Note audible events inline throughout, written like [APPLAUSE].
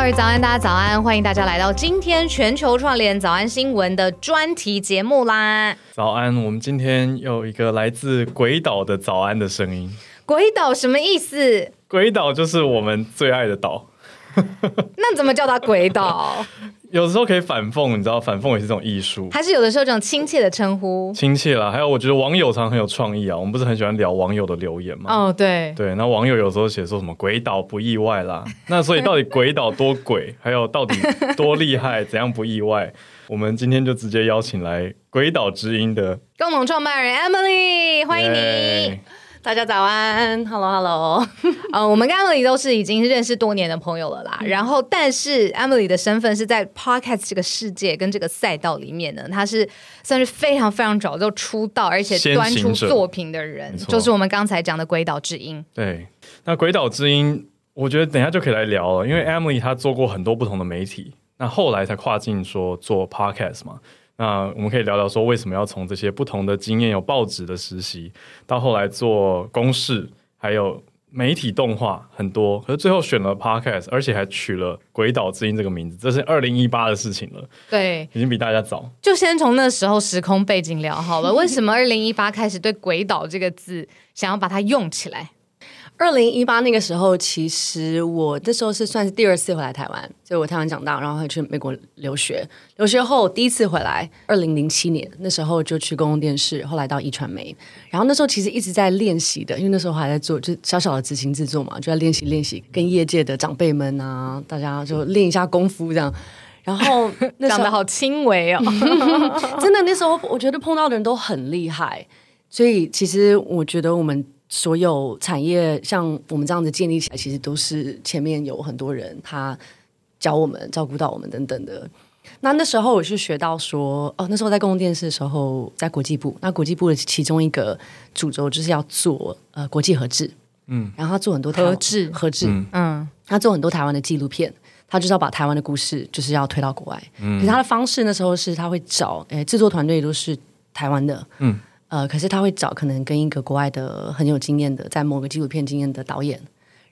早安。哈喽，早安，大家早安。欢迎大家来到今天全球串联早安新闻的专题节目啦。早安，我们今天有一个来自鬼岛的早安的声音。鬼岛什么意思？鬼岛就是我们最爱的岛。[LAUGHS] 那怎么叫它鬼岛？[LAUGHS] 有的时候可以反讽，你知道，反讽也是这种艺术。还是有的时候这种亲切的称呼，亲切啦。还有，我觉得网友常常很有创意啊。我们不是很喜欢聊网友的留言吗？哦，对对。那网友有时候写说什么“鬼岛不意外啦”，[LAUGHS] 那所以到底鬼岛多鬼，还有到底多厉害，怎样不意外？[LAUGHS] 我们今天就直接邀请来鬼岛之音的共同创办人 Emily，欢迎你。Yeah. 大家早安，Hello Hello，[LAUGHS] 呃，我们跟 Emily 都是已经认识多年的朋友了啦。然后，但是 Emily 的身份是在 Podcast 这个世界跟这个赛道里面呢，她是算是非常非常早就出道，而且端出作品的人，就是我们刚才讲的《鬼岛之音》。对，那《鬼岛之音》，我觉得等一下就可以来聊了，因为 Emily 她做过很多不同的媒体，那后来才跨境说做 Podcast 嘛。那我们可以聊聊说，为什么要从这些不同的经验，有报纸的实习，到后来做公式，还有媒体动画很多，可是最后选了 Podcast，而且还取了《鬼岛之音》这个名字，这是二零一八的事情了。对，已经比大家早。就先从那时候时空背景聊好了，为什么二零一八开始对“鬼岛”这个字想要把它用起来？二零一八那个时候，其实我那时候是算是第二次回来台湾，所以我台湾长大，然后会去美国留学。留学后第一次回来，二零零七年那时候就去公共电视，后来到一传媒。然后那时候其实一直在练习的，因为那时候还在做，就小小的执行制作嘛，就在练习练习，跟业界的长辈们啊，大家就练一下功夫这样。然后那时候 [LAUGHS] 好轻微哦，[LAUGHS] 真的那时候我觉得碰到的人都很厉害，所以其实我觉得我们。所有产业像我们这样子建立起来，其实都是前面有很多人他教我们、照顾到我们等等的。那那时候我是学到说，哦，那时候在公共电视的时候，在国际部，那国际部的其中一个主轴就是要做呃国际合制，嗯，然后他做很多合制合制，嗯，他做很多台湾的纪录片，他就是要把台湾的故事就是要推到国外。嗯，可是他的方式那时候是他会找，诶，制作团队都是台湾的，嗯。呃，可是他会找可能跟一个国外的很有经验的，在某个纪录片经验的导演，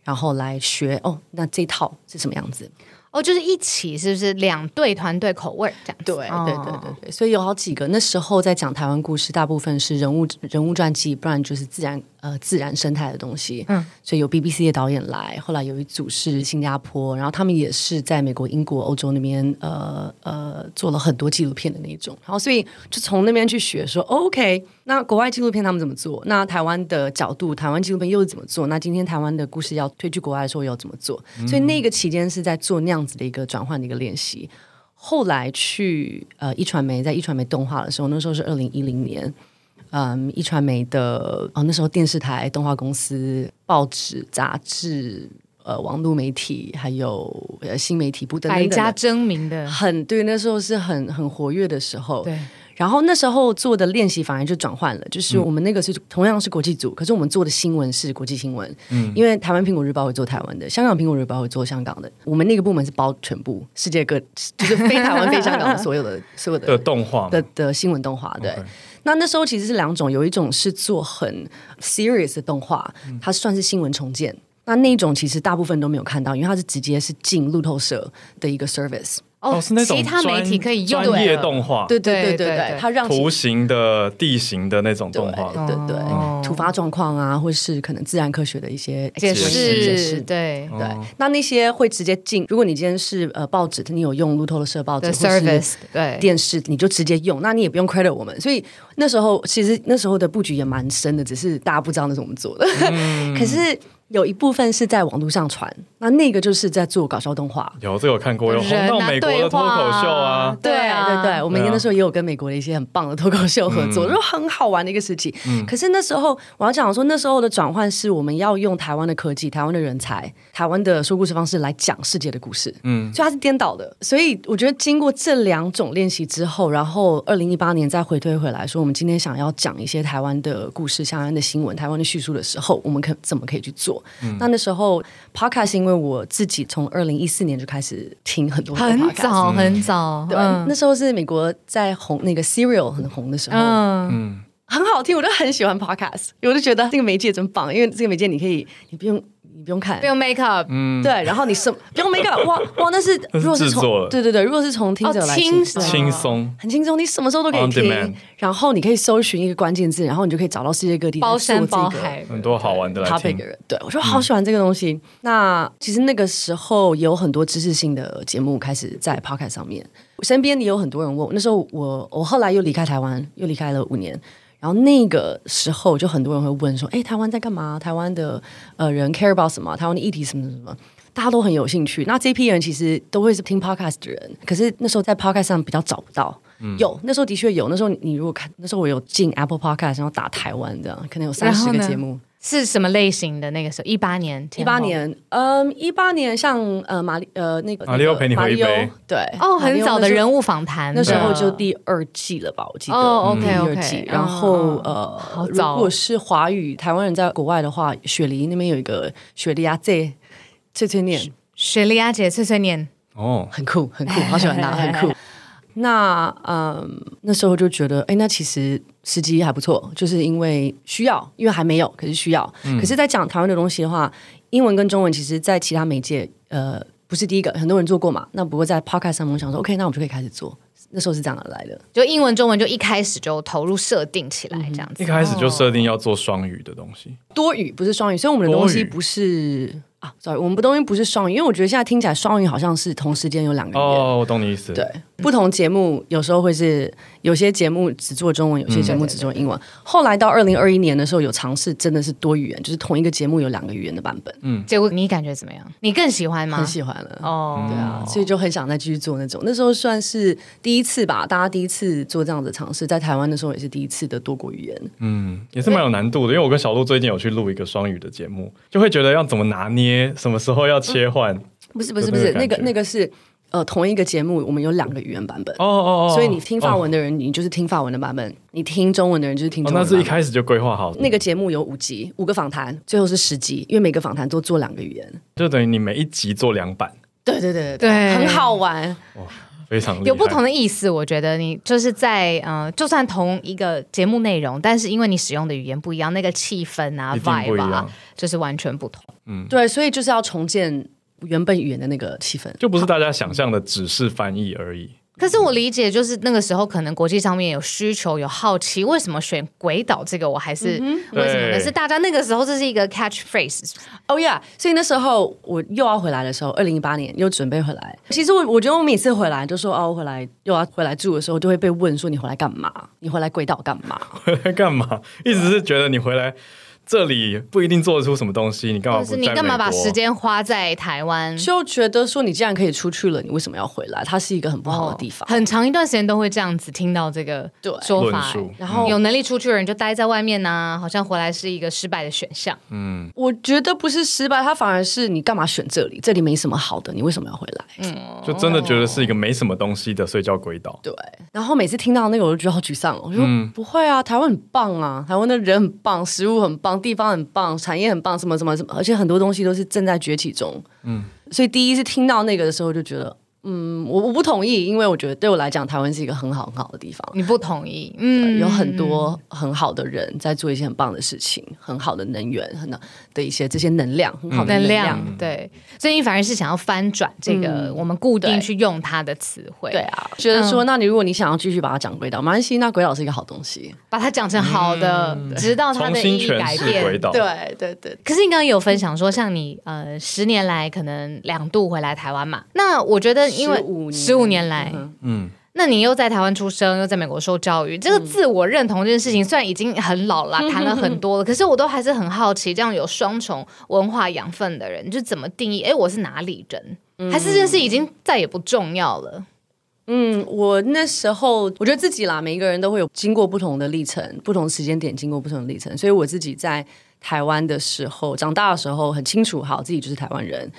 然后来学哦，那这套是什么样子？哦，就是一起，是不是两队团队口味这样子？对，对，对，对，对，对。所以有好几个那时候在讲台湾故事，大部分是人物人物传记，不然就是自然。呃，自然生态的东西，嗯，所以有 BBC 的导演来，后来有一组是新加坡，然后他们也是在美国、英国、欧洲那边，呃呃，做了很多纪录片的那种，然后所以就从那边去学说，说 OK，那国外纪录片他们怎么做？那台湾的角度，台湾纪录片又是怎么做？那今天台湾的故事要推去国外的时候要怎么做？嗯、所以那个期间是在做那样子的一个转换的一个练习。后来去呃一传媒，在一传媒动画的时候，那时候是二零一零年。嗯，一传媒的哦，那时候电视台、动画公司、报纸、杂志、呃，网络媒体，还有呃新媒体部等等，百家争鸣的，很对。那时候是很很活跃的时候。对。然后那时候做的练习反而就转换了，就是我们那个是同样是国际组，嗯、可是我们做的新闻是国际新闻。嗯。因为台湾苹果日报会做台湾的，香港苹果日报会做香港的。我们那个部门是包全部世界各，就是非台湾、非香港的所有的 [LAUGHS] 所有的的动画的的新闻动画，对。Okay. 那那时候其实是两种，有一种是做很 serious 的动画，它算是新闻重建。那那一种其实大部分都没有看到，因为它是直接是进路透社的一个 service，哦，是那种其他媒体可以用专业动画，对对对对对对，它让图形的、地形的那种动画，对对对，突发状况啊，或是可能自然科学的一些解释，解释，对对。那那些会直接进，如果你今天是呃报纸，你有用路透的社报纸或是对电视，你就直接用，那你也不用 credit 我们。所以那时候其实那时候的布局也蛮深的，只是大家不知道那是我们做的。[LAUGHS] 可是。有一部分是在网络上传，那那个就是在做搞笑动画。有这个我看过，有红到美国的脱口秀啊，对啊，对对，我们那时候也有跟美国的一些很棒的脱口秀合作，就很好玩的一个时期。可是那时候我要讲说，那时候的转换是我们要用台湾的科技、台湾的人才、台湾的说故事方式来讲世界的故事。嗯，所以它是颠倒的。所以我觉得经过这两种练习之后，然后二零一八年再回推回来说，我们今天想要讲一些台湾的故事、相关的新闻、台湾的叙述的时候，我们可怎么可以去做？嗯、那那时候 podcast 因为我自己从二零一四年就开始听很多很很早很早，对，嗯、那时候是美国在红那个 Serial 很红的时候，嗯，嗯。很好听，我就很喜欢 podcast，我就觉得这个媒介真棒，因为这个媒介你可以你不用。你不用看，不用 make up，嗯，对，然后你什 [LAUGHS] 不用 make up，哇哇，[LAUGHS] 那是如果是从对对对，如果是从听者来轻轻松，很轻松，你什么时候都可以听，然后你可以搜寻一个关键字，然后你就可以找到世界各地包山包海。很多好玩的的人，对我就好喜欢这个东西。那其实那个时候也有很多知识性的节目开始在 podcast 上面，身边也有很多人问我，那时候我我后来又离开台湾，又离开了五年。然后那个时候就很多人会问说：“哎，台湾在干嘛？台湾的呃人 care about 什么？台湾的议题什么什么？大家都很有兴趣。那这批人其实都会是听 podcast 的人，可是那时候在 podcast 上比较找不到。嗯、有那时候的确有，那时候你如果看那时候我有进 Apple Podcast，然后打台湾这样，可能有三十个节目。”是什么类型的？那个时候？一八年，一八年，嗯，一八年像呃马里呃那个马里欧陪你喝一杯，对。哦，很早的人物访谈，那时候就第二季了吧？我记得。哦，OK OK。然后呃，如果是华语台湾人在国外的话，雪梨那边有一个雪梨阿姐碎碎念，雪梨阿姐碎碎念，哦，很酷很酷，好喜欢他，很酷。[LAUGHS] 那嗯，那时候就觉得，哎，那其实时机还不错，就是因为需要，因为还没有，可是需要。嗯、可是，在讲台湾的东西的话，英文跟中文其实，在其他媒介，呃，不是第一个，很多人做过嘛。那不过在 Podcast 上面，我想说，OK，那我们就可以开始做。那时候是这样来的，就英文、中文就一开始就投入设定起来，这样子。一开始就设定要做双语的东西，多语不是双语，所以我们的东西不是。啊，sorry，我们不东西不是双语，因为我觉得现在听起来双语好像是同时间有两个语言。哦，我懂你意思。对，不同节目有时候会是有些节目只做中文，有些节目只做英文。后来到二零二一年的时候，有尝试真的是多语言，就是同一个节目有两个语言的版本。嗯，结果你感觉怎么样？你更喜欢吗？很喜欢了。哦，对啊，所以就很想再继续做那种。那时候算是第一次吧，大家第一次做这样的尝试，在台湾的时候也是第一次的多国语言。嗯，也是蛮有难度的，因为我跟小鹿最近有去录一个双语的节目，就会觉得要怎么拿捏，什么时候。要切换？嗯、不是不是不是，那个那个是呃同一个节目，我们有两个语言版本哦哦哦，所以你听法文的人，哦、你就是听法文的版本；你听中文的人，就是听中文的版本。哦。那是一开始就规划好。那个节目有五集，五个访谈，最后是十集，因为每个访谈都做两个语言，就等于你每一集做两版。对对对对，对很好玩。哇，非常有不同的意思。我觉得你就是在呃，就算同一个节目内容，但是因为你使用的语言不一样，那个气氛啊，vibe 啊，就是完全不同。嗯，对，所以就是要重建原本语言的那个气氛，就不是大家想象的只是翻译而已。可是我理解，就是那个时候可能国际上面有需求、有好奇，为什么选鬼岛这个？我还是、嗯、为什么？可是大家那个时候这是一个 catch phrase。哦呀，所以那时候我又要回来的时候，二零一八年又准备回来。其实我我觉得我每次回来就说哦，我回来又要回来住的时候，就会被问说你回来干嘛？你回来鬼岛干嘛？[LAUGHS] 回来干嘛？一直是觉得你回来。这里不一定做得出什么东西，你干嘛不在美国？就是你干嘛把时间花在台湾？就觉得说你既然可以出去了，你为什么要回来？它是一个很不好的地方。哦、很长一段时间都会这样子听到这个说法，然后有能力出去的人就待在外面呢、啊，好像回来是一个失败的选项。嗯，我觉得不是失败，它反而是你干嘛选这里？这里没什么好的，你为什么要回来？嗯，就真的觉得是一个没什么东西的睡觉鬼岛。对，然后每次听到那个，我就觉得好沮丧。我说、嗯、不会啊，台湾很棒啊，台湾的人很棒，食物很棒。地方很棒，产业很棒，什么什么什么，而且很多东西都是正在崛起中。嗯，所以第一次听到那个的时候，就觉得嗯，我我不同意，因为我觉得对我来讲，台湾是一个很好很好的地方。你不同意？嗯，有很多很好的人在做一些很棒的事情，很好的能源，很的一些这些能量，很好的能量。能量对，所以你反而是想要翻转这个我们固定去用它的词汇。对啊，觉得说，那你如果你想要继续把它讲轨道，没关系，那轨道是一个好东西，把它讲成好的，嗯、直到它的意义改变。对对对。可是你刚刚有分享说，像你呃十年来可能两度回来台湾嘛，那我觉得。因为十五年来，嗯，那你又在台湾出生，又在美国受教育，这个自我认同这件事情，虽然已经很老了，[LAUGHS] 谈了很多了，可是我都还是很好奇，这样有双重文化养分的人，就怎么定义？哎，我是哪里人？还是这件事已经再也不重要了？嗯，我那时候我觉得自己啦，每一个人都会有经过不同的历程，不同时间点经过不同的历程，所以我自己在台湾的时候，长大的时候很清楚，好，自己就是台湾人，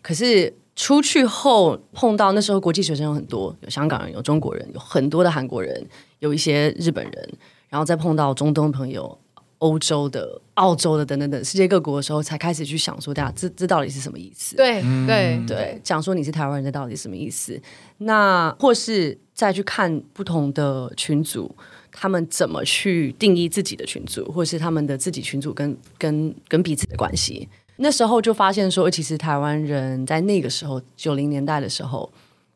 可是。出去后碰到那时候国际学生有很多，有香港人，有中国人，有很多的韩国人，有一些日本人，然后再碰到中东朋友、欧洲的、澳洲的等等等世界各国的时候，才开始去想说，大家这这到底是什么意思？对对对，讲说你是台湾人，这到底是什么意思？那或是再去看不同的群组，他们怎么去定义自己的群组，或是他们的自己群组跟跟跟彼此的关系？那时候就发现说，其实台湾人在那个时候九零年代的时候，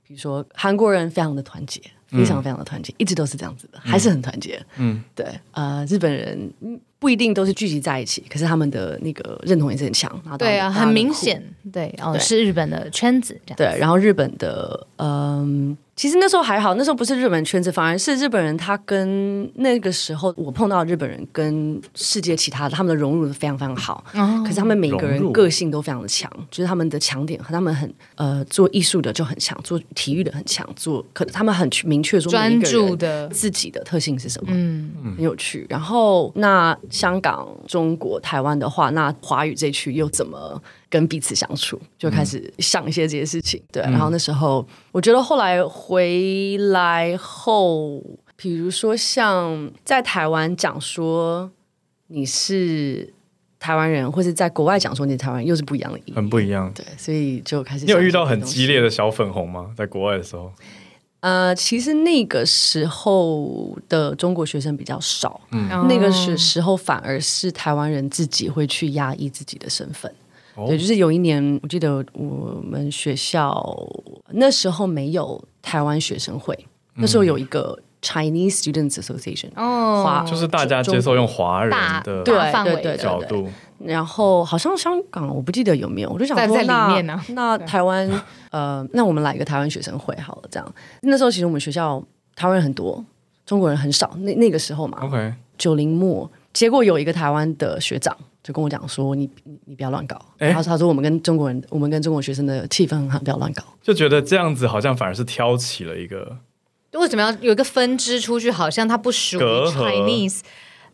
比如说韩国人非常的团结，非常非常的团结，嗯、一直都是这样子的，还是很团结。嗯，对，呃，日本人不一定都是聚集在一起，可是他们的那个认同也是很强。对啊，很明显，对，哦，对是日本的圈子这样。对，然后日本的，嗯、呃。其实那时候还好，那时候不是日本圈子，反而是日本人。他跟那个时候我碰到的日本人跟世界其他的，他们的融入的非常非常好。哦、可是他们每一个人个性都非常的强，就是他们的强点和他们很呃做艺术的就很强，做体育的很强，做可他们很明确说专注的自己的特性是什么，嗯，很有趣。然后那香港、中国、台湾的话，那华语这区又怎么？跟彼此相处，就开始想一些这些事情。嗯、对，然后那时候，我觉得后来回来后，比如说像在台湾讲说你是台湾人，或者在国外讲说你是台湾人，又是不一样的意义，很不一样。对，所以就开始。你有遇到很激烈的小粉红吗？在国外的时候？呃，其实那个时候的中国学生比较少，嗯，那个时时候反而是台湾人自己会去压抑自己的身份。对，就是有一年，我记得我们学校那时候没有台湾学生会，嗯、那时候有一个 Chinese Students Association，哦，华就是大家接受用华人的对对对角度，然后好像香港我不记得有没有，我就想说在里面呢，那台湾 [LAUGHS] 呃，那我们来一个台湾学生会好了，这样。那时候其实我们学校台湾人很多，中国人很少，那那个时候嘛，OK，九零末，结果有一个台湾的学长。就跟我讲说，你你你不要乱搞。然后他说，我们跟中国人，我们跟中国学生的气氛很好，不要乱搞。就觉得这样子好像反而是挑起了一个，为什么要有一个分支出去？好像它不属于 Chinese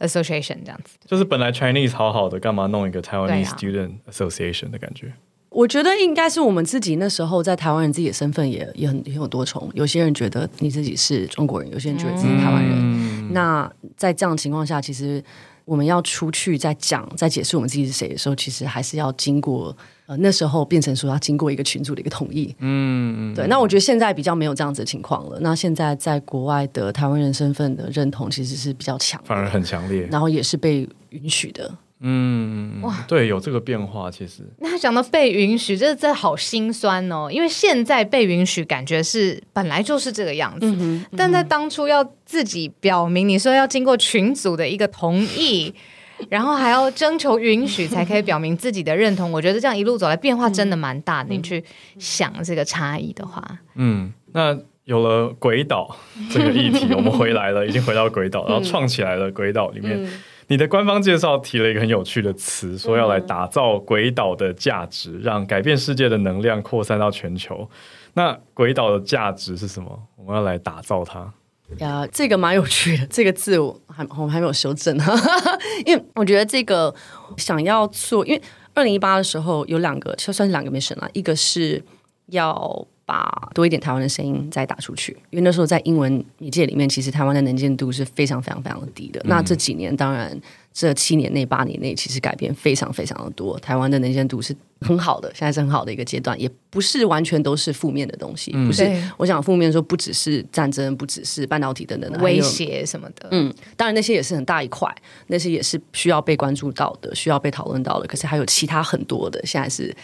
Association 这样子。就是本来 Chinese 好好的，干嘛弄一个 Taiwanese Student Association 的感觉？我觉得应该是我们自己那时候在台湾人自己的身份也也很也有多重。有些人觉得你自己是中国人，有些人觉得自己是台湾人。嗯、那在这样的情况下，其实。我们要出去再讲、再解释我们自己是谁的时候，其实还是要经过呃那时候变成说要经过一个群组的一个同意。嗯，嗯对。那我觉得现在比较没有这样子的情况了。那现在在国外的台湾人身份的认同其实是比较强，反而很强烈，然后也是被允许的。嗯，哇，对，有这个变化，其实。那他讲到被允许，这这好心酸哦，因为现在被允许，感觉是本来就是这个样子，嗯嗯、但在当初要自己表明，你说要经过群组的一个同意，[LAUGHS] 然后还要征求允许才可以表明自己的认同，我觉得这样一路走来变化真的蛮大的。嗯、你去想这个差异的话，嗯，那有了鬼岛这个议题，[LAUGHS] 我们回来了，已经回到鬼岛，[LAUGHS] 然后创起来了鬼岛里面。你的官方介绍提了一个很有趣的词，说要来打造鬼岛的价值，让改变世界的能量扩散到全球。那鬼岛的价值是什么？我们要来打造它。呀，这个蛮有趣的，这个字我还我们还没有修正哈，[LAUGHS] 因为我觉得这个想要做，因为二零一八的时候有两个，就算是两个 mission 啦，一个是要把多一点台湾的声音再打出去，因为那时候在英文媒介里面，其实台湾的能见度是非常非常非常的低的。嗯、那这几年，当然这七年内、八年内，其实改变非常非常的多，台湾的能见度是很好的，现在是很好的一个阶段，也不是完全都是负面的东西。嗯、不是，我想负面说不只是战争，不只是半导体等等的威胁什么的。嗯，当然那些也是很大一块，那些也是需要被关注到的，需要被讨论到的。可是还有其他很多的，现在是。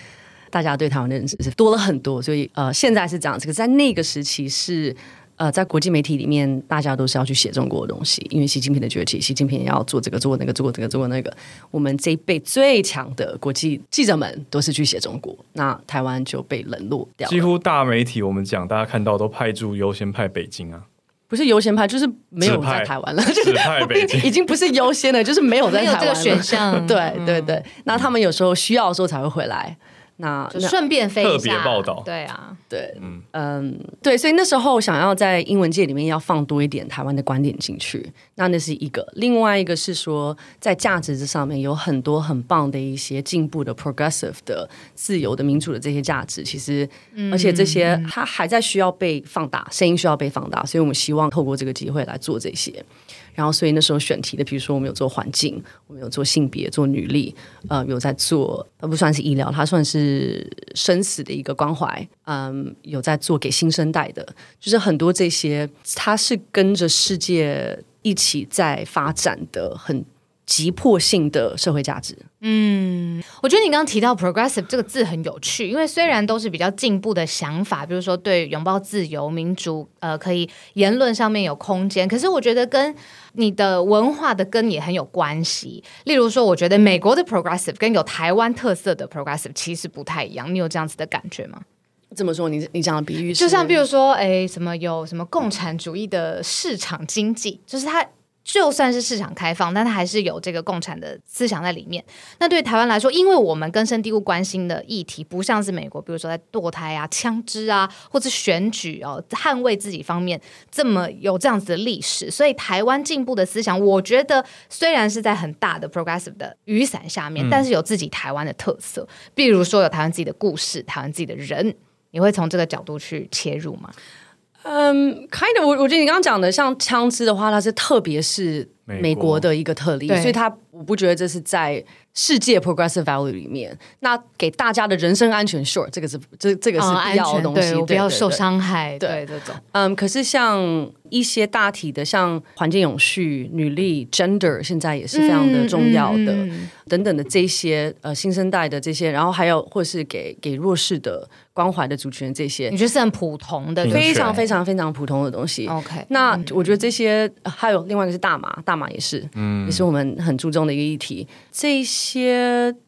大家对台湾的认识是多了很多，所以呃，现在是这样子。可是在那个时期是呃，在国际媒体里面，大家都是要去写中国的东西，因为习近平的崛起，习近平也要做这个做那个做这个做那个。我们这一辈最强的国际记者们都是去写中国，那台湾就被冷落掉。几乎大媒体我们讲，大家看到都派驻优先派北京啊，不是优先派，就是没有在台湾了，就是派北京，已经不是优先了，就是没有在台湾了。没有这个选项。对对对，那他们有时候需要的时候才会回来。那就顺便飞一下，特别报道，对啊，对，嗯。嗯，对，所以那时候想要在英文界里面要放多一点台湾的观点进去，那那是一个，另外一个是说在价值这上面有很多很棒的一些进步的 progressive 的自由的民主的这些价值，其实，而且这些它还在需要被放大，声音需要被放大，所以我们希望透过这个机会来做这些。然后，所以那时候选题的，比如说我们有做环境，我们有做性别，做女力，呃，有在做，呃，不算是医疗，它算是生死的一个关怀，嗯，有在做给新生代的，就是很多这些，它是跟着世界一起在发展的很。急迫性的社会价值。嗯，我觉得你刚刚提到 progressive 这个字很有趣，因为虽然都是比较进步的想法，比如说对拥抱自由、民主，呃，可以言论上面有空间，可是我觉得跟你的文化的根也很有关系。例如说，我觉得美国的 progressive 跟有台湾特色的 progressive 其实不太一样。你有这样子的感觉吗？这么说，你你讲的比喻，就像比如说，哎，什么有什么共产主义的市场经济，就是它。就算是市场开放，但它还是有这个共产的思想在里面。那对台湾来说，因为我们根深蒂固关心的议题不像是美国，比如说在堕胎啊、枪支啊，或者选举哦、捍卫自己方面这么有这样子的历史，所以台湾进步的思想，我觉得虽然是在很大的 progressive 的雨伞下面，但是有自己台湾的特色，比如说有台湾自己的故事、台湾自己的人，你会从这个角度去切入吗？嗯、um,，kind of，我我觉得你刚刚讲的像枪支的话，它是特别是美国的一个特例，所以它我不觉得这是在世界 progressive value 里面。那给大家的人身安全，sure，这个是这这个是必要的东西，哦、对，对，不要受伤害，对，对，对这种。嗯，um, 可是像一些大体的，像环境永续、女力、gender，现在也是非常的重要的，嗯嗯、等等的这些呃新生代的这些，然后还有或是给给弱势的。关怀的族群这些，你觉得是很普通的，非常非常非常普通的东西。OK，那我觉得这些还有另外一个是大麻，大麻也是，嗯，也是我们很注重的一个议题。这一些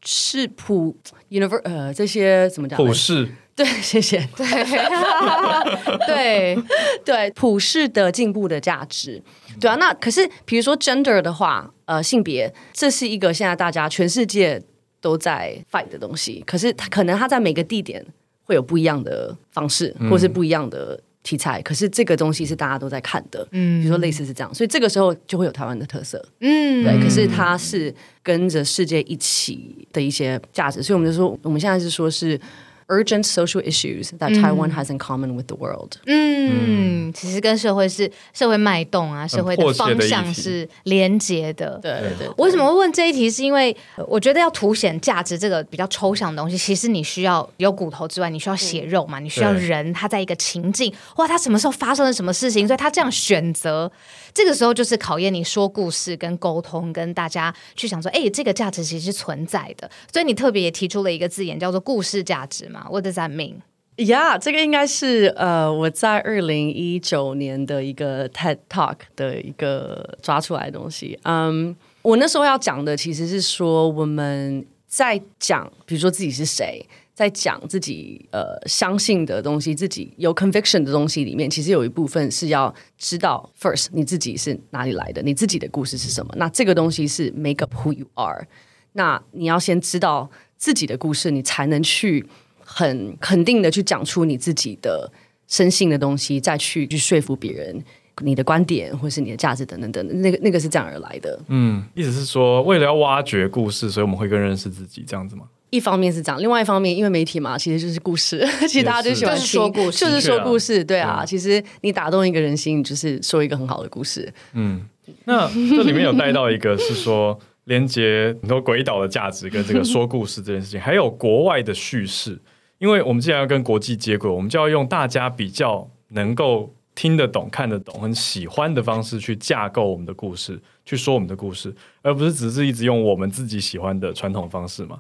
是普 universe 呃，这些怎么讲？普世对，[LAUGHS] 谢谢，对 [LAUGHS] 对对，普世的进步的价值，对啊。那可是比如说 gender 的话，呃，性别，这是一个现在大家全世界都在 fight 的东西。可是它可能它在每个地点。会有不一样的方式，或是不一样的题材，嗯、可是这个东西是大家都在看的，嗯，比如说类似是这样，所以这个时候就会有台湾的特色，嗯，对。可是它是跟着世界一起的一些价值，所以我们就说，我们现在是说是。Urgent social issues that Taiwan has in common with the world。嗯，嗯，其实跟社会是社会脉动啊，社会的方向是连接的。对对对。我为什么会问这一题？是因为我觉得要凸显价值这个比较抽象的东西，其实你需要有骨头之外，你需要血肉嘛，嗯、你需要人他在一个情境，哇，他什么时候发生了什么事情，所以他这样选择。这个时候就是考验你说故事、跟沟通、跟大家去想说，哎，这个价值其实是存在的。所以你特别也提出了一个字眼，叫做故事价值嘛。What does that mean? Yeah，这个应该是呃我在二零一九年的一个 TED Talk 的一个抓出来的东西。嗯我那时候要讲的其实是说我们在讲，比如说自己是谁。在讲自己呃相信的东西，自己有 conviction 的东西里面，其实有一部分是要知道 first 你自己是哪里来的，你自己的故事是什么。那这个东西是 make up who you are。那你要先知道自己的故事，你才能去很肯定的去讲出你自己的深信的东西，再去去说服别人你的观点或是你的价值等等等等。那个那个是这样而来的。嗯，意思是说，为了要挖掘故事，所以我们会更认识自己，这样子吗？一方面是这样，另外一方面，因为媒体嘛，其实就是故事，[LAUGHS] 其实大家就喜欢就是说故事，就是说故事，对啊。嗯、其实你打动一个人心，就是说一个很好的故事。嗯，那这里面有带到一个是说连接很多鬼岛的价值跟这个说故事这件事情，还有国外的叙事，因为我们既然要跟国际接轨，我们就要用大家比较能够听得懂、看得懂、很喜欢的方式去架构我们的故事，去说我们的故事，而不是只是一直用我们自己喜欢的传统方式嘛。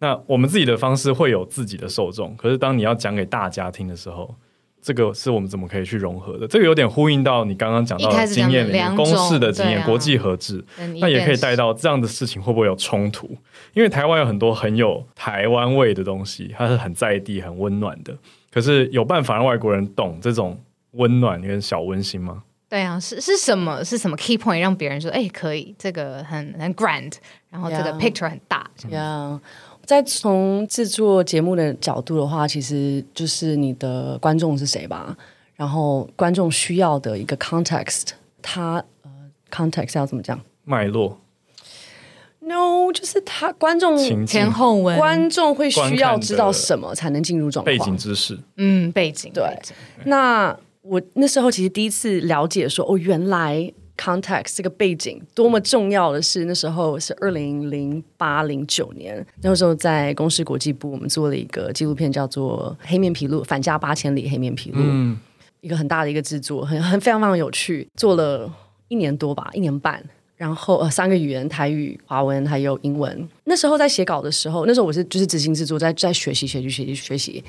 那我们自己的方式会有自己的受众，可是当你要讲给大家听的时候，这个是我们怎么可以去融合的？这个有点呼应到你刚刚讲到的经验里面，公式的经验、啊、国际合制，那也可以带到这样的事情会不会有冲突？因为台湾有很多很有台湾味的东西，它是很在地、很温暖的。可是有办法让外国人懂这种温暖跟小温馨吗？对啊，是是什么？是什么 key point 让别人说，哎，可以，这个很很 grand，然后这个 picture 很大，这样。Yeah. 在从制作节目的角度的话，其实就是你的观众是谁吧，然后观众需要的一个 context，他呃 context 要怎么讲？脉络？No，就是他观众前后文，观众会需要知道什么才能进入状况？背景知识，嗯，背景对。那我那时候其实第一次了解说，哦，原来。Context 这个背景多么重要的是，那时候是二零零八零九年，那时候在公司国际部，我们做了一个纪录片，叫做《黑面琵鹭返家八千里》，黑面琵鹭，嗯，一个很大的一个制作，很很非常非常有趣，做了一年多吧，一年半，然后呃三个语言，台语、华文还有英文。那时候在写稿的时候，那时候我是就是执行制作，在在学习学习学习学习，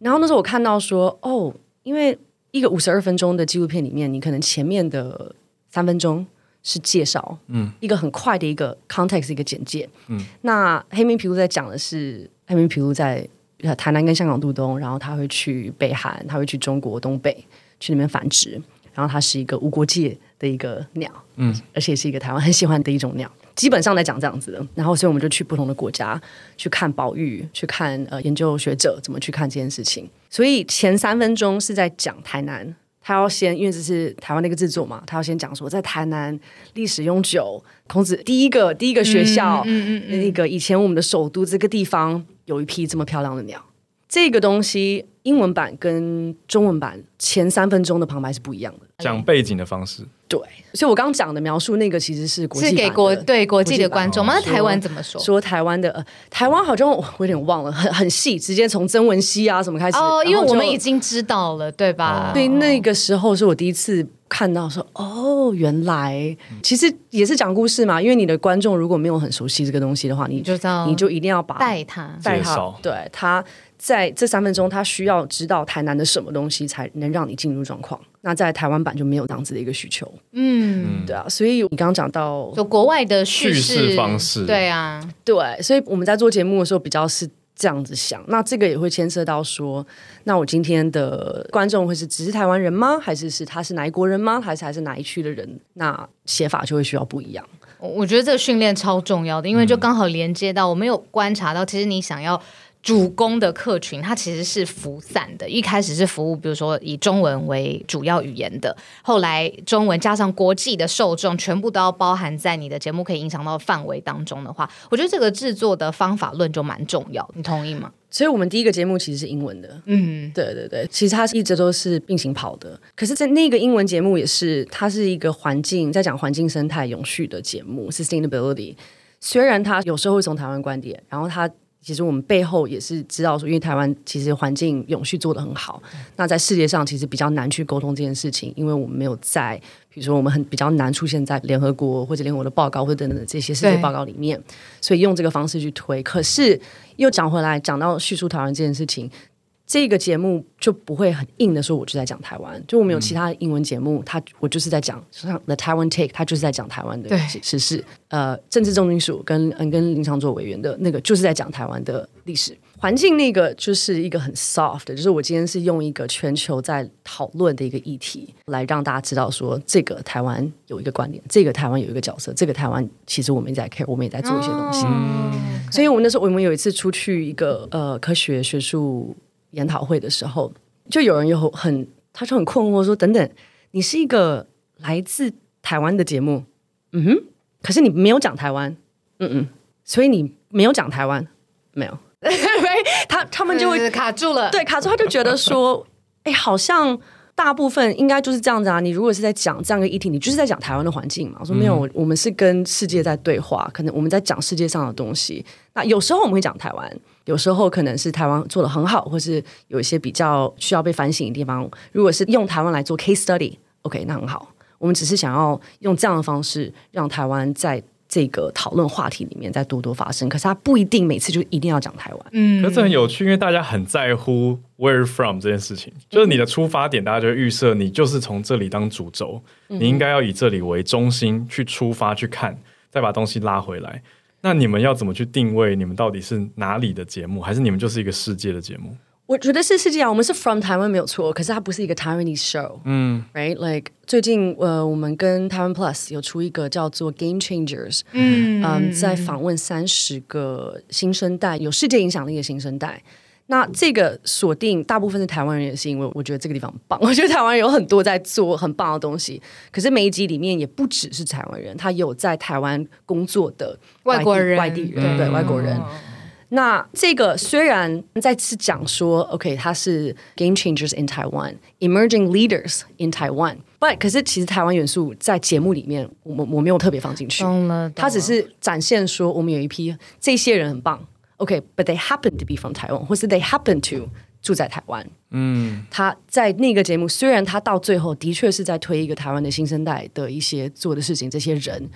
然后那时候我看到说，哦，因为一个五十二分钟的纪录片里面，你可能前面的。三分钟是介绍，嗯，一个很快的一个 context，一个简介，嗯，那黑面皮鹭在讲的是黑面皮鹭在台南跟香港渡冬，然后他会去北韩，他会去中国东北去那边繁殖，然后它是一个无国界的一个鸟，嗯，而且是一个台湾很喜欢的一种鸟，基本上在讲这样子的，然后所以我们就去不同的国家去看保育，去看呃研究学者怎么去看这件事情，所以前三分钟是在讲台南。他要先，因为这是台湾的一个制作嘛，他要先讲说，在台南历史悠久，孔子第一个第一个学校，嗯嗯嗯，那个以前我们的首都这个地方有一批这么漂亮的鸟，这个东西英文版跟中文版前三分钟的旁白是不一样的，讲背景的方式。对，所以我刚刚讲的描述那个其实是国际是给国对国际的观众吗？那台湾怎么说？说台湾的呃，台湾好像我有点忘了，很很细，直接从曾文熙啊什么开始哦，因为我们已经知道了，对吧？对，那个时候是我第一次看到说，哦，原来其实也是讲故事嘛。因为你的观众如果没有很熟悉这个东西的话，你就你就一定要把带他带他，对他。在这三分钟，他需要知道台南的什么东西才能让你进入状况。那在台湾版就没有这样子的一个需求。嗯，对啊。所以你刚刚讲到就国外的叙事，叙事方式，对啊，对。所以我们在做节目的时候比较是这样子想。那这个也会牵涉到说，那我今天的观众会是只是台湾人吗？还是是他是哪一国人吗？还是还是哪一区的人？那写法就会需要不一样。我觉得这个训练超重要的，因为就刚好连接到我没有观察到，其实你想要。主攻的客群，它其实是分散的。一开始是服务，比如说以中文为主要语言的，后来中文加上国际的受众，全部都要包含在你的节目可以影响到范围当中的话，我觉得这个制作的方法论就蛮重要。你同意吗？所以我们第一个节目其实是英文的，嗯，对对对，其实它一直都是并行跑的。可是，在那个英文节目也是，它是一个环境，在讲环境生态永续的节目，sustainability。虽然它有时候会从台湾观点，然后它。其实我们背后也是知道说，因为台湾其实环境永续做得很好，那在世界上其实比较难去沟通这件事情，因为我们没有在，比如说我们很比较难出现在联合国或者联合国的报告或者等等的这些世界报告里面，所以用这个方式去推。可是又讲回来，讲到叙述台湾这件事情。这个节目就不会很硬的说，我就在讲台湾。就我们有其他的英文节目，他我就是在讲，像 The Taiwan Take，他就是在讲台湾的时事。呃，政治重金属跟嗯跟林长佐委员的那个，就是在讲台湾的历史环境。那个就是一个很 soft 的，就是我今天是用一个全球在讨论的一个议题，来让大家知道说，这个台湾有一个观点，这个台湾有一个角色，这个台湾其实我们也在 care，我们也在做一些东西。嗯、所以我们那时候我们有一次出去一个呃科学学术。研讨会的时候，就有人有很，他就很困惑说：“等等，你是一个来自台湾的节目，嗯哼，可是你没有讲台湾，嗯嗯，所以你没有讲台湾，没有，[LAUGHS] 他他们就会卡住了，对，卡住，他就觉得说，哎，好像。大部分应该就是这样子啊！你如果是在讲这样一个议题，你就是在讲台湾的环境嘛。我说没有，我们是跟世界在对话，可能我们在讲世界上的东西。那有时候我们会讲台湾，有时候可能是台湾做的很好，或是有一些比较需要被反省的地方。如果是用台湾来做 case study，OK，那很好。我们只是想要用这样的方式让台湾在。这个讨论话题里面再多多发生，可是他不一定每次就一定要讲台湾。嗯，可是很有趣，因为大家很在乎 where from 这件事情，就是你的出发点，大家就会预设你就是从这里当主轴，嗯、你应该要以这里为中心去出发去看，再把东西拉回来。那你们要怎么去定位？你们到底是哪里的节目，还是你们就是一个世界的节目？我觉得是世界啊，我们是 from 台湾没有错，可是它不是一个 Taiwanese show，嗯，right？Like 最近呃，我们跟台湾 Plus 有出一个叫做 Game Changers，嗯嗯，在访问三十个新生代有世界影响力的新生代。那这个锁定大部分是台湾人，也是因为我觉得这个地方很棒。[LAUGHS] 我觉得台湾人有很多在做很棒的东西，可是每一集里面也不只是台湾人，他有在台湾工作的外，外国人、外地人，对，对外国人。嗯那这个虽然再次讲说，OK，它是 Game Changers in Taiwan，Emerging Leaders in Taiwan，but 可是其实台湾元素在节目里面，我我没有特别放进去。它只是展现说，我们有一批这些人很棒，OK，but、okay, they happen to be from Taiwan，或是 they happen to 住在台湾。嗯，他在那个节目，虽然他到最后的确是在推一个台湾的新生代的一些做的事情，这些人，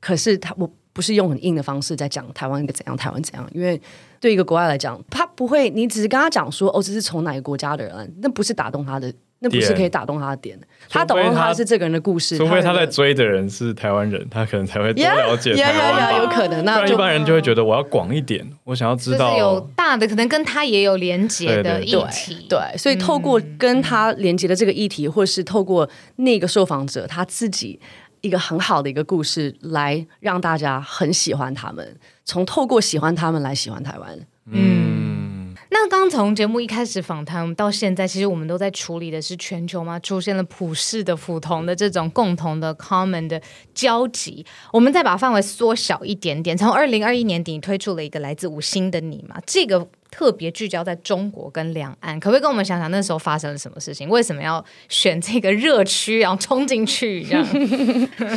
可是他我。不是用很硬的方式在讲台湾一个怎样，台湾怎样，因为对一个国外来讲，他不会，你只是跟他讲说，哦，这是从哪个国家的人，那不是打动他的，那不是可以打动他的点。他打动他是这个人的故事，除非他在追的人是台湾人，他可能才会多了解台湾。Yeah, yeah, yeah, 有可能，那一般人就会觉得我要广一点，我想要知道有大的，可能跟他也有连接的议题。对，所以透过跟他连接的这个议题，或是透过那个受访者他自己。一个很好的一个故事，来让大家很喜欢他们，从透过喜欢他们来喜欢台湾。嗯，那刚从节目一开始访谈到现在，其实我们都在处理的是全球嘛？出现了普世的、普通的这种共同的 common 的交集。我们再把范围缩小一点点，从二零二一年底推出了一个来自五星的你嘛，这个。特别聚焦在中国跟两岸，可不可以跟我们想想那时候发生了什么事情？为什么要选这个热区，然后冲进去？这样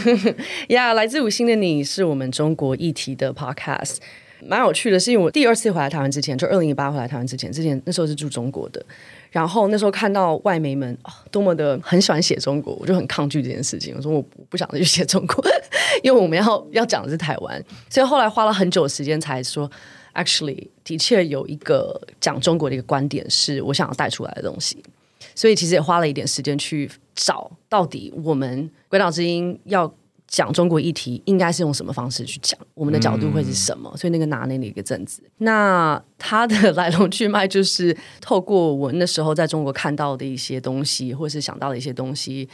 [LAUGHS] 呀，来自五星的你是我们中国议题的 podcast，蛮有趣的。是因为我第二次回来台湾之前，就二零一八回来台湾之前，之前那时候是住中国的，然后那时候看到外媒们、哦、多么的很喜欢写中国，我就很抗拒这件事情。我说我不想再去写中国，[LAUGHS] 因为我们要要讲的是台湾，所以后来花了很久时间才说。Actually，的确有一个讲中国的一个观点是我想要带出来的东西，所以其实也花了一点时间去找到底我们鬼岛之音要讲中国议题应该是用什么方式去讲，我们的角度会是什么？嗯、所以那个拿捏了一个阵子。那它的来龙去脉就是透过我那时候在中国看到的一些东西，或是想到的一些东西。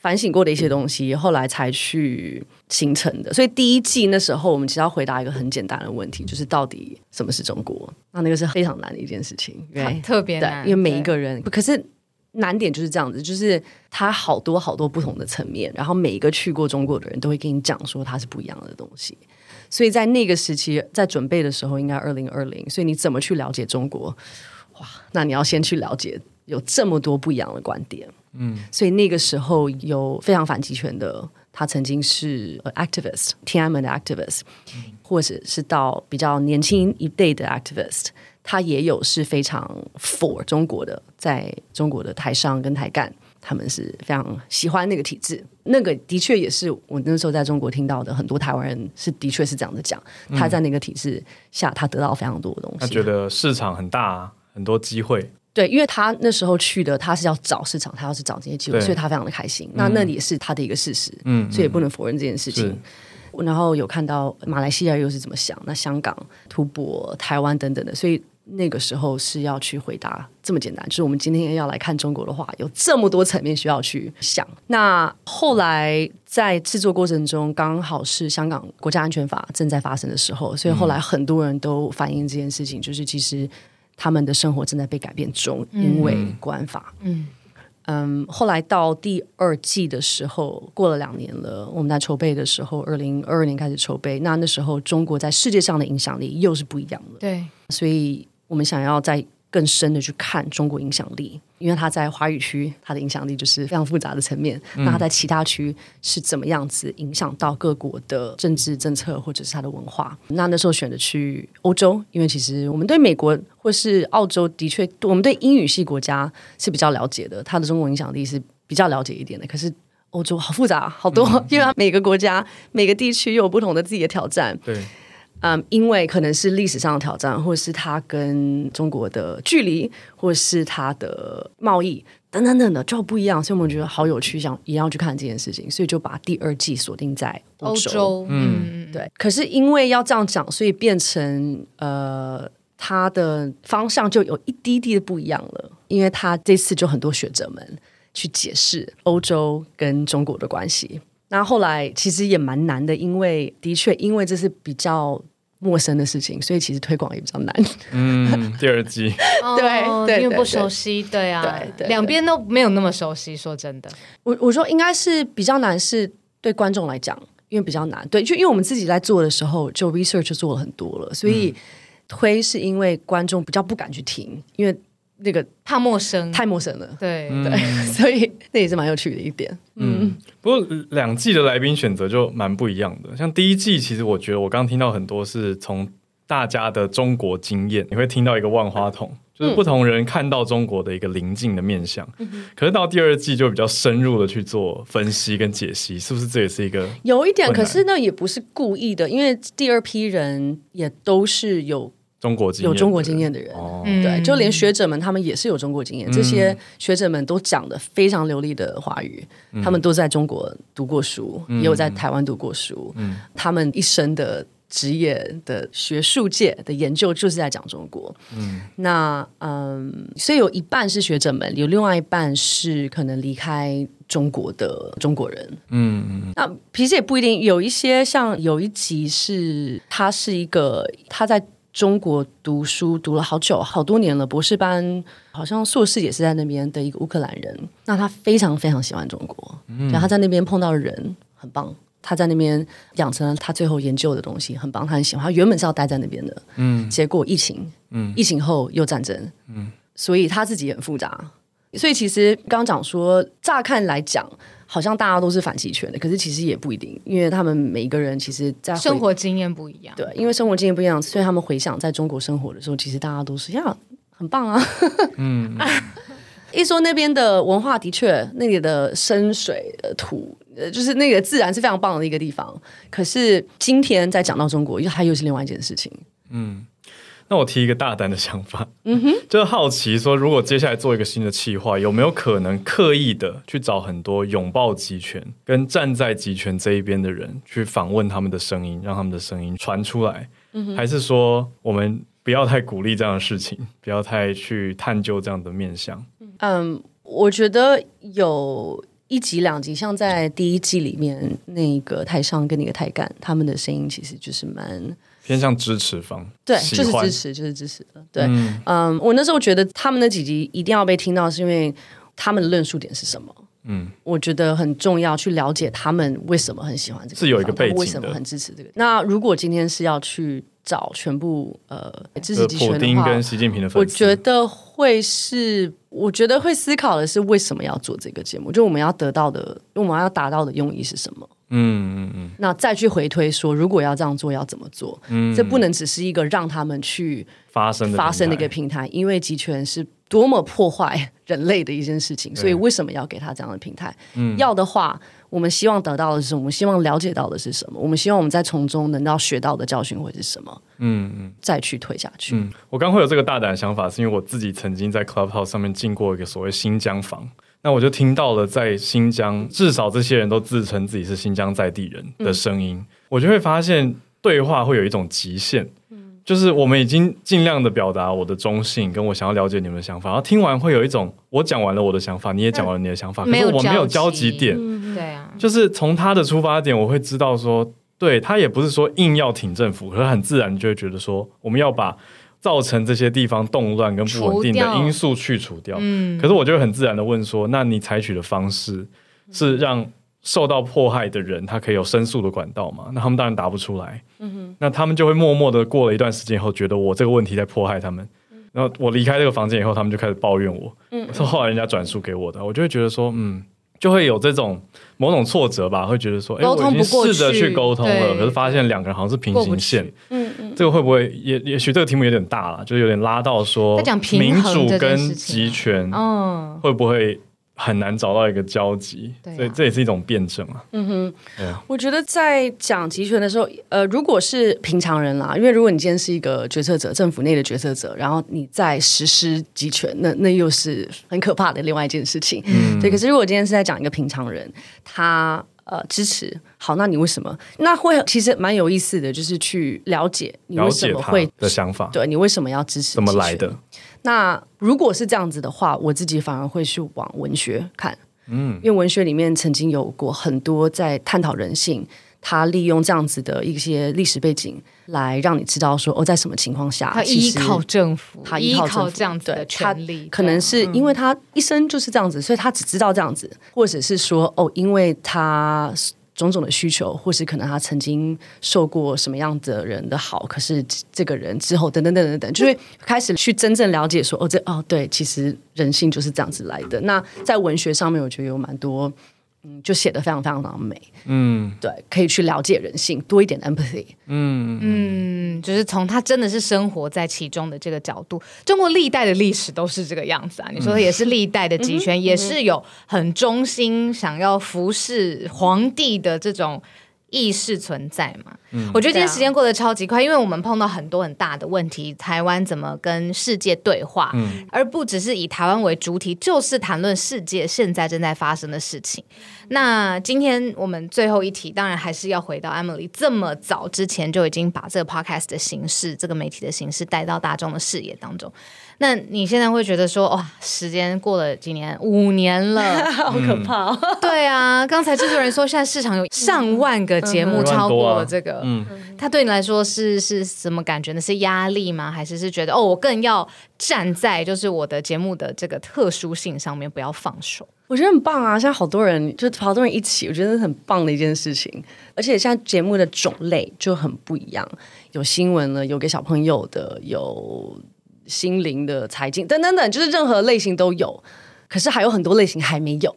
反省过的一些东西，后来才去形成的。所以第一季那时候，我们其实要回答一个很简单的问题，就是到底什么是中国？那那个是非常难的一件事情，对，特别难，因为每一个人。可是难点就是这样子，就是它好多好多不同的层面，然后每一个去过中国的人都会跟你讲说它是不一样的东西。所以在那个时期，在准备的时候，应该二零二零。所以你怎么去了解中国？哇，那你要先去了解有这么多不一样的观点。嗯，所以那个时候有非常反极权的，他曾经是 activist，天安门的 activist，或者是到比较年轻一辈的 activist，他也有是非常 for 中国的，在中国的台商跟台干，他们是非常喜欢那个体制。那个的确也是我那时候在中国听到的，很多台湾人是的确是这样的讲，他在那个体制下，他得到非常多的东西，他觉得市场很大，很多机会。对，因为他那时候去的，他是要找市场，他要是找这些机会，所以他非常的开心。嗯、那那里也是他的一个事实，嗯，所以也不能否认这件事情。然后有看到马来西亚又是怎么想，那香港、吐蕃、台湾等等的，所以那个时候是要去回答这么简单。就是我们今天要来看中国的话，有这么多层面需要去想。那后来在制作过程中，刚好是香港国家安全法正在发生的时候，所以后来很多人都反映这件事情，就是其实。他们的生活正在被改变中，因为国安法。嗯，嗯，后来到第二季的时候，过了两年了，我们在筹备的时候，二零二二年开始筹备，那那时候中国在世界上的影响力又是不一样的，对，所以我们想要在。更深的去看中国影响力，因为它在华语区，它的影响力就是非常复杂的层面。嗯、那它在其他区是怎么样子影响到各国的政治政策或者是它的文化？那那时候选择去欧洲，因为其实我们对美国或是澳洲的确，我们对英语系国家是比较了解的，它的中国影响力是比较了解一点的。可是欧洲好复杂，好多，嗯、[LAUGHS] 因为每个国家每个地区又有不同的自己的挑战。对。嗯，um, 因为可能是历史上的挑战，或是它跟中国的距离，或是它的贸易等等等的就不一样，所以我们觉得好有趣，想也要去看这件事情，所以就把第二季锁定在欧洲。嗯，对。可是因为要这样讲，所以变成呃，它的方向就有一滴滴的不一样了，因为他这次就很多学者们去解释欧洲跟中国的关系。那后来其实也蛮难的，因为的确，因为这是比较陌生的事情，所以其实推广也比较难。嗯，第二季，[LAUGHS] 对对，因为不熟悉，对啊，对，两边都没有那么熟悉。说真的，我我说应该是比较难，是对观众来讲，因为比较难。对，就因为我们自己在做的时候，就 research 就做了很多了，所以推是因为观众比较不敢去听，因为。那个怕陌生，太陌生了。对、嗯、对，[LAUGHS] 所以那也是蛮有趣的一点。嗯，嗯不过两季的来宾选择就蛮不一样的。像第一季，其实我觉得我刚刚听到很多是从大家的中国经验，你会听到一个万花筒，就是不同人看到中国的一个临近的面相。嗯、可是到第二季就比较深入的去做分析跟解析，是不是这也是一个有一点？可是那也不是故意的，因为第二批人也都是有。中国经有中国经验的人，哦、对，就连学者们他们也是有中国经验。嗯、这些学者们都讲的非常流利的华语，嗯、他们都在中国读过书，嗯、也有在台湾读过书。嗯、他们一生的职业的学术界的研究就是在讲中国。嗯，那嗯，所以有一半是学者们，有另外一半是可能离开中国的中国人。嗯嗯，那其实也不一定，有一些像有一集是他是一个他在。中国读书读了好久，好多年了，博士班好像硕士也是在那边的一个乌克兰人。那他非常非常喜欢中国，嗯，然后他在那边碰到的人很棒，他在那边养成了他最后研究的东西，很棒，他很喜欢。他原本是要待在那边的，嗯，结果疫情，嗯，疫情后又战争，嗯，所以他自己也很复杂。所以其实刚刚讲说，乍看来讲。好像大家都是反极权的，可是其实也不一定，因为他们每一个人其实在生活经验不一样。对，因为生活经验不一样，所以他们回想在中国生活的时候，其实大家都是呀，很棒啊。嗯，[LAUGHS] 一说那边的文化的确，那里的山水土，就是那个自然是非常棒的一个地方。可是今天再讲到中国，又它又是另外一件事情。嗯。那我提一个大胆的想法，嗯哼，[LAUGHS] 就是好奇说，如果接下来做一个新的企划，有没有可能刻意的去找很多拥抱集权跟站在集权这一边的人，去访问他们的声音，让他们的声音传出来？嗯哼，还是说我们不要太鼓励这样的事情，不要太去探究这样的面相？嗯，我觉得有一集两集，像在第一季里面那个台上跟那个台干，他们的声音其实就是蛮。偏向支持方，对，就是支持，就是支持的。对，嗯，嗯，我那时候觉得他们那几集一定要被听到，是因为他们的论述点是什么？嗯，我觉得很重要，去了解他们为什么很喜欢这个，是有一个背景的，为什么很支持这个。那如果今天是要去找全部呃支持集权的话，跟习近平的，我觉得会是，我觉得会思考的是为什么要做这个节目，就我们要得到的，我们要达到的用意是什么？嗯嗯嗯，那再去回推说，如果要这样做，要怎么做？嗯，这不能只是一个让他们去发生发生的一个平台，因为集权是多么破坏人类的一件事情，所以为什么要给他这样的平台？嗯，要的话，我们希望得到的是什么？我们希望了解到的是什么？我们希望我们在从中能到学到的教训会是什么？嗯嗯，再去推下去。嗯，我刚会有这个大胆的想法，是因为我自己曾经在 Clubhouse 上面进过一个所谓新疆房。那我就听到了，在新疆，至少这些人都自称自己是新疆在地人的声音，嗯、我就会发现对话会有一种极限，嗯、就是我们已经尽量的表达我的中性，跟我想要了解你们的想法，然后听完会有一种我讲完了我的想法，你也讲完了你的想法，可是我没有交集点，对啊，就是从他的出发点，我会知道说，对他也不是说硬要挺政府，可是很自然就会觉得说，我们要把。造成这些地方动乱跟不稳定的因素去除掉。嗯，可是我就很自然的问说，那你采取的方式是让受到迫害的人他可以有申诉的管道吗？那他们当然答不出来。嗯哼，那他们就会默默的过了一段时间后，觉得我这个问题在迫害他们。然后我离开这个房间以后，他们就开始抱怨我。嗯，是后来人家转述给我的，我就会觉得说，嗯。就会有这种某种挫折吧，会觉得说，哎，我已经试着去沟通了，可是发现两个人好像是平行线。嗯嗯，这个会不会也也许这个题目有点大了，就有点拉到说民主跟集权，嗯，会不会？很难找到一个交集，啊、所以这也是一种辩证啊。嗯哼，对我觉得在讲集权的时候，呃，如果是平常人啦，因为如果你今天是一个决策者，政府内的决策者，然后你在实施集权，那那又是很可怕的另外一件事情。嗯，对。可是如果今天是在讲一个平常人，他呃支持，好，那你为什么？那会其实蛮有意思的，就是去了解你为什么会的想法，对你为什么要支持，怎么来的？那如果是这样子的话，我自己反而会去往文学看，嗯，因为文学里面曾经有过很多在探讨人性，他利用这样子的一些历史背景来让你知道说哦，在什么情况下他依靠政府，他依靠，依靠这样子的权力，可能是因为他一生就是这样子，嗯，所以他只知道这样子，或者是说哦，因为他。种种的需求，或是可能他曾经受过什么样的人的好，可是这个人之后等等等等等，就会开始去真正了解说，哦，这哦对，其实人性就是这样子来的。那在文学上面，我觉得有蛮多。嗯，就写得非常非常的美，嗯，对，可以去了解人性多一点 empathy，嗯嗯，就是从他真的是生活在其中的这个角度，中国历代的历史都是这个样子啊。你说的也是历代的集权，嗯、也是有很忠心想要服侍皇帝的这种。意识存在嘛？嗯，我觉得今天时间过得超级快，因为我们碰到很多很大的问题，台湾怎么跟世界对话，嗯，而不只是以台湾为主体，就是谈论世界现在正在发生的事情。那今天我们最后一题，当然还是要回到 Emily 这么早之前就已经把这个 podcast 的形式，这个媒体的形式带到大众的视野当中。那你现在会觉得说，哇，时间过了几年，五年了，[LAUGHS] 好可怕哦。对啊，刚才制作人说，现在市场有上万个节目超过了这个，嗯，他对你来说是是什么感觉呢？是压力吗？还是是觉得哦，我更要站在就是我的节目的这个特殊性上面，不要放手？我觉得很棒啊！现在好多人，就好多人一起，我觉得很棒的一件事情。而且现在节目的种类就很不一样，有新闻了，有给小朋友的，有。心灵的财经等等等，就是任何类型都有，可是还有很多类型还没有，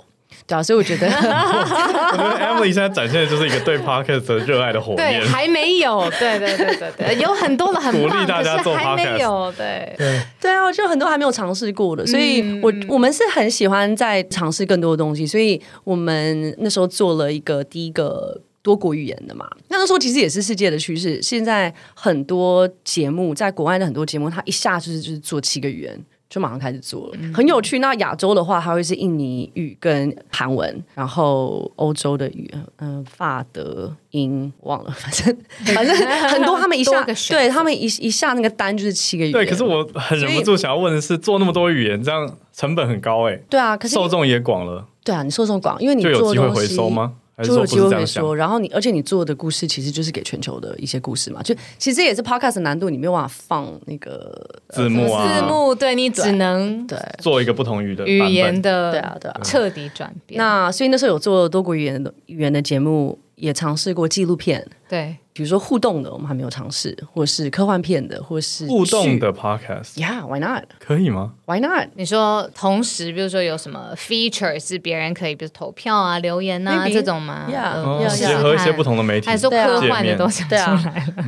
对啊，所以我觉得，[LAUGHS] 我觉得 Emily 现在展现的就是一个对 Podcast 的热爱的火焰，对，还没有，对对对对对，有很多的很棒，[LAUGHS] 鼓励大家做 Podcast，还没有，对。对。对啊，就很多还没有尝试过的，所以我我们是很喜欢在尝试更多的东西，所以我们那时候做了一个第一个。多国语言的嘛，那个时候其实也是世界的趋势。现在很多节目，在国外的很多节目，它一下就是就是做七个语言，就马上开始做了，嗯、很有趣。那亚洲的话，它会是印尼语跟韩文，然后欧洲的语，嗯、呃，法德英忘了，[LAUGHS] 反正反正很多。他们一下对他们一一下那个单就是七个语言。对，可是我很忍不住想要问的是，做那么多语言，这样成本很高哎。对啊，可是受众也广了。对啊，你受众广，因为你做就有机会回收吗？就有机会会说，然后你，而且你做的故事其实就是给全球的一些故事嘛，就其实也是 podcast 的难度，你没有办法放那个字幕啊，字幕，对，你只能对。做一个不同语的语言的，对啊对啊，彻底转变。那所以那时候有做多国语言的语言的节目，也尝试过纪录片，对。比如说互动的，我们还没有尝试，或是科幻片的，或是互动的 podcast，Yeah，Why not？可以吗？Why not？你说同时，比如说有什么 feature 是别人可以，比如投票啊、留言啊 Maybe. 这种吗？Yeah，结合一些不同的媒体，还是说科幻的东西对啊，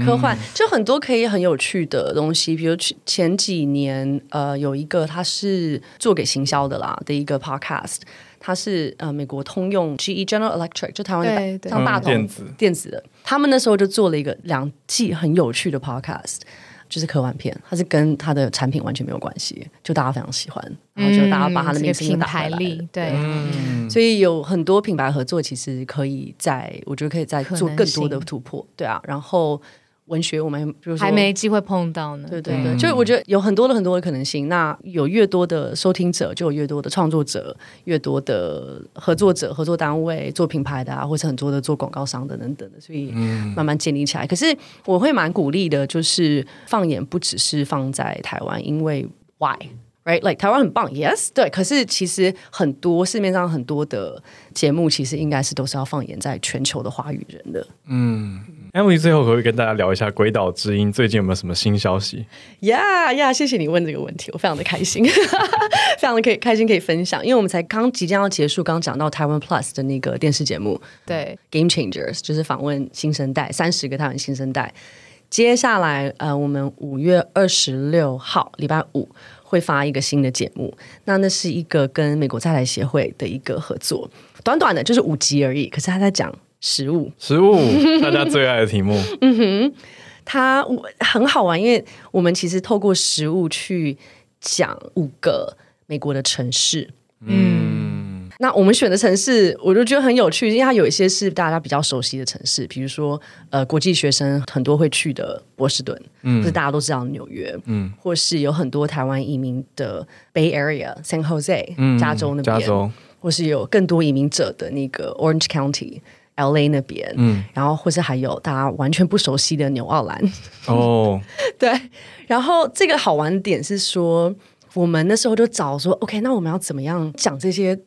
科幻就很多可以很有趣的东西，比如前几年呃有一个他是做给行销的啦的一个 podcast。他是呃美国通用 GE General Electric 就台湾的像大同电子。电子的，他们那时候就做了一个两季很有趣的 podcast，就是科幻片，它是跟它的产品完全没有关系，就大家非常喜欢，然后就大家把它的名声打开了，对，对。嗯、所以有很多品牌合作，其实可以在我觉得可以再做更多的突破，对啊，然后文学，我们比如说还没机会碰到呢。对对对，就我觉得有很多的很多的可能性。那有越多的收听者，就有越多的创作者，越多的合作者、合作单位做品牌的啊，或是很多的做广告商的等等的，所以慢慢建立起来。可是我会蛮鼓励的，就是放眼不只是放在台湾，因为 why？Right, like 台湾很棒，Yes，对。可是其实很多市面上很多的节目，其实应该是都是要放眼在全球的华语人的。嗯，Emily 最后可不可以跟大家聊一下《鬼岛之音》最近有没有什么新消息？呀呀，谢谢你问这个问题，我非常的开心，[LAUGHS] 非常的可以开心可以分享，因为我们才刚即将要结束，刚讲到台湾 Plus 的那个电视节目，对，Game Changers 就是访问新生代三十个台湾新生代。接下来，呃，我们五月二十六号礼拜五。会发一个新的节目，那那是一个跟美国在台协会的一个合作，短短的就是五集而已。可是他在讲食物，食物 [LAUGHS] 大家最爱的题目。嗯哼，它很好玩，因为我们其实透过食物去讲五个美国的城市。嗯。那我们选的城市，我就觉得很有趣，因为它有一些是大家比较熟悉的城市，比如说呃，国际学生很多会去的波士顿，嗯，是大家都知道的纽约，嗯，或是有很多台湾移民的 Bay Area San Jose，嗯，加州那边，加州，或是有更多移民者的那个 Orange County LA 那边，嗯，然后或是还有大家完全不熟悉的纽奥兰，哦，[LAUGHS] 对，然后这个好玩的点是说，我们那时候就找说，OK，那我们要怎么样讲这些？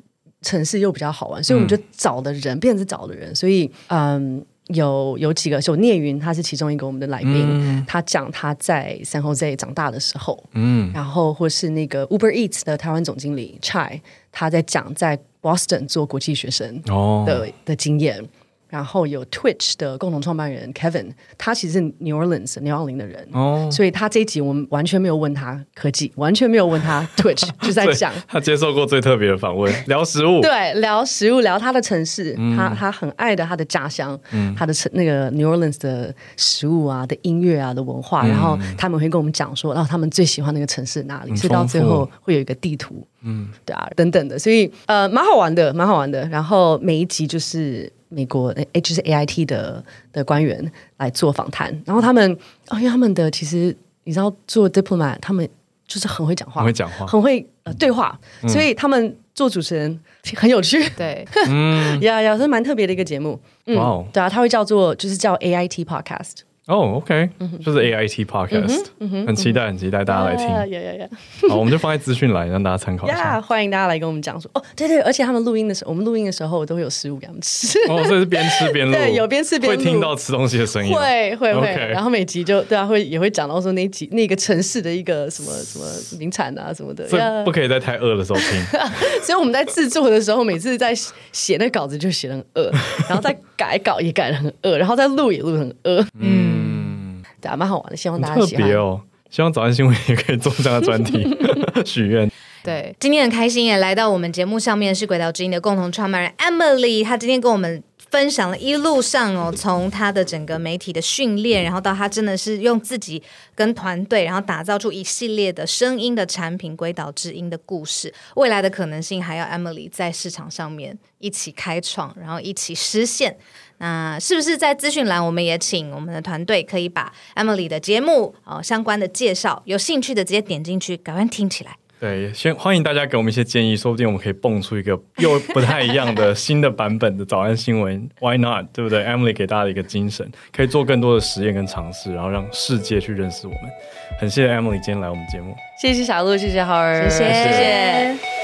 城市又比较好玩，所以我们就找的人，变成是找的人，所以嗯，有有几个，有聂云，他是其中一个我们的来宾，嗯、他讲他在 San Jose 长大的时候，嗯，然后或是那个 Uber Eats 的台湾总经理 Chai，他在讲在 Boston 做国际学生的、哦、的经验。然后有 Twitch 的共同创办人 Kevin，他其实是 New Orleans 纽奥良的人，哦，所以他这一集我们完全没有问他科技，完全没有问他 Twitch，[LAUGHS] 就在讲。他接受过最特别的访问，聊食物，对，聊食物，聊他的城市，嗯、他他很爱的他的家乡，嗯、他的城那个 New Orleans 的食物啊，的音乐啊的文化，嗯、然后他们会跟我们讲说，然后他们最喜欢那个城市哪里，所以到最后会有一个地图，嗯，对啊，等等的，所以呃，蛮好玩的，蛮好玩的，然后每一集就是。美国 H 是 AIT 的的官员来做访谈，然后他们哦，因为他们的其实你知道做 diplomat，他们就是很会讲话，很会讲话，很会呃对话，嗯、所以他们做主持人很有趣，对，嗯，呀 [LAUGHS] 呀，是蛮特别的一个节目，嗯，Wow 对啊，他会叫做就是叫 AIT Podcast。哦、oh，OK，就是 AIT Podcast，很期待，很期待大家来听。好，我们就放在资讯栏让大家参考一下。欢迎大家来跟我们讲说，哦，对对，而且他们录音的时候，我们录音的时候都会有食物给他们吃。哦，所以是边吃边录，[LAUGHS] 对，有边吃边录，会听到吃东西的声音。会会会然后每集就对啊，会也会讲到说那集那个城市的一个什么什么名产啊什么的。所以不可以在太饿的时候听。[LAUGHS] 所以我们在制作的时候，每次在写那稿子就写得很饿，然后再改稿也改得很饿，然后再录也录得很饿。嗯。对啊，蛮好玩的，希望大家喜欢。特别哦，希望早安新闻也可以做这样的专题 [LAUGHS] 许愿。对，今天很开心也来到我们节目上面是诡岛之音的共同创办人 Emily，她今天跟我们分享了一路上哦，从她的整个媒体的训练，然后到她真的是用自己跟团队，然后打造出一系列的声音的产品——诡岛之音的故事，未来的可能性还要 Emily 在市场上面一起开创，然后一起实现。那是不是在资讯栏，我们也请我们的团队可以把 Emily 的节目哦相关的介绍，有兴趣的直接点进去，赶快听起来。对，先欢迎大家给我们一些建议，说不定我们可以蹦出一个又不太一样的新的版本的早安新闻。[LAUGHS] Why not？对不对？Emily 给大家的一个精神，可以做更多的实验跟尝试，然后让世界去认识我们。很谢谢 Emily 今天来我们节目，谢谢小鹿，谢谢浩儿，谢谢。谢谢